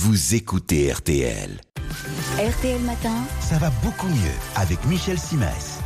vous écoutez RTL. RTL Matin, Ça va beaucoup mieux avec Michel Simès.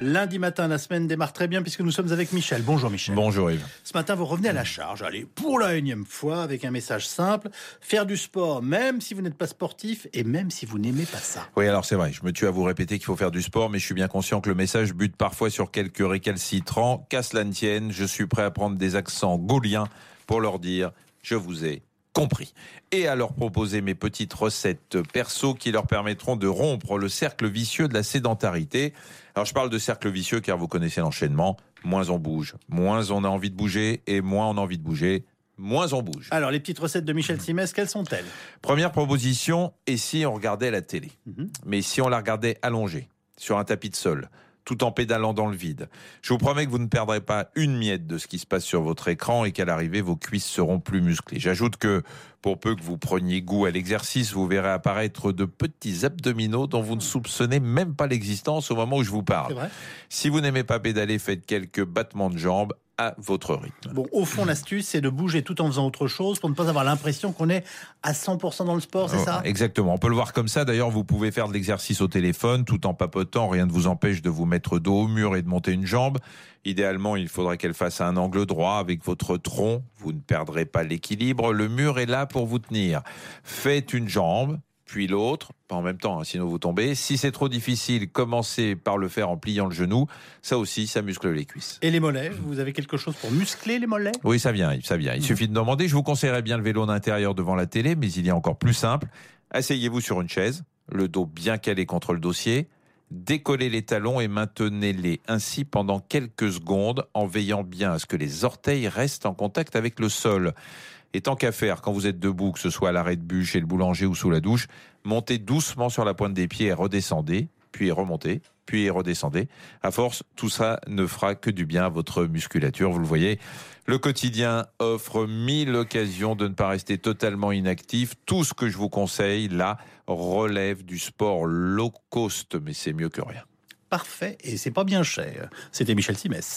Lundi matin, la semaine démarre très bien puisque nous sommes avec Michel. Bonjour Michel. Bonjour Yves. Ce matin, vous revenez à la charge, allez, pour la énième fois, avec un message simple. Faire du sport, même si vous n'êtes pas sportif et même si vous n'aimez pas ça. Oui, alors c'est vrai, je me tue à vous répéter qu'il faut faire du sport, mais je suis bien conscient que le message bute parfois sur quelques récalcitrants. Qu'à cela ne tienne, je suis prêt à prendre des accents gauliens pour leur dire je vous ai compris. Et à leur proposer mes petites recettes perso qui leur permettront de rompre le cercle vicieux de la sédentarité. Alors je parle de cercle vicieux car vous connaissez l'enchaînement. Moins on bouge, moins on a envie de bouger, et moins on a envie de bouger, moins on bouge. Alors, les petites recettes de Michel Simès, quelles sont-elles? Première proposition, et si on regardait la télé? Mhm. Mais si on la regardait allongée, sur un tapis de sol, tout en pédalant dans le vide, je vous promets que vous ne perdrez pas une miette de ce qui se passe sur votre écran et qu'à l'arrivée, vos cuisses seront plus musclées. J'ajoute que, pour peu que vous preniez goût à l'exercice, vous verrez apparaître de petits abdominaux dont vous ne soupçonnez même pas l'existence au moment où je vous parle. Si vous n'aimez pas pédaler, faites quelques battements de jambes à votre rythme. Bon, au fond, l'astuce, c'est de bouger tout en faisant autre chose pour ne pas avoir l'impression qu'on est à 100% dans le sport, c'est ça? Oh, Exactement. On peut le voir comme ça. D'ailleurs, vous pouvez faire de l'exercice au téléphone tout en papotant. Rien ne vous empêche de vous mettre dos au mur et de monter une jambe. Idéalement, il faudrait qu'elle fasse un angle droit avec votre tronc. Vous ne perdrez pas l'équilibre. Le mur est là pour vous tenir. Faites une jambe, puis l'autre, pas en même temps, hein, sinon vous tombez. Si c'est trop difficile, commencez par le faire en pliant le genou. Ça aussi, ça muscle les cuisses. Et les mollets, vous avez quelque chose pour muscler les mollets? Oui, ça vient, ça vient. Il suffit de demander. Je vous conseillerais bien le vélo d'intérieur devant la télé, mais il y a encore plus simple. Asseyez-vous sur une chaise, le dos bien calé contre le dossier. Décollez les talons et maintenez-les ainsi pendant quelques secondes en veillant bien à ce que les orteils restent en contact avec le sol. Et tant qu'à faire, quand vous êtes debout, que ce soit à l'arrêt de bus, chez le boulanger ou sous la douche, montez doucement sur la pointe des pieds et redescendez, puis remontez, puis redescendez. À force, tout ça ne fera que du bien à votre musculature. Vous le voyez, le quotidien offre mille occasions de ne pas rester totalement inactif. Tout ce que je vous conseille, là, relève du sport low cost, mais c'est mieux que rien. Parfait, et c'est pas bien cher. C'était Michel Simès.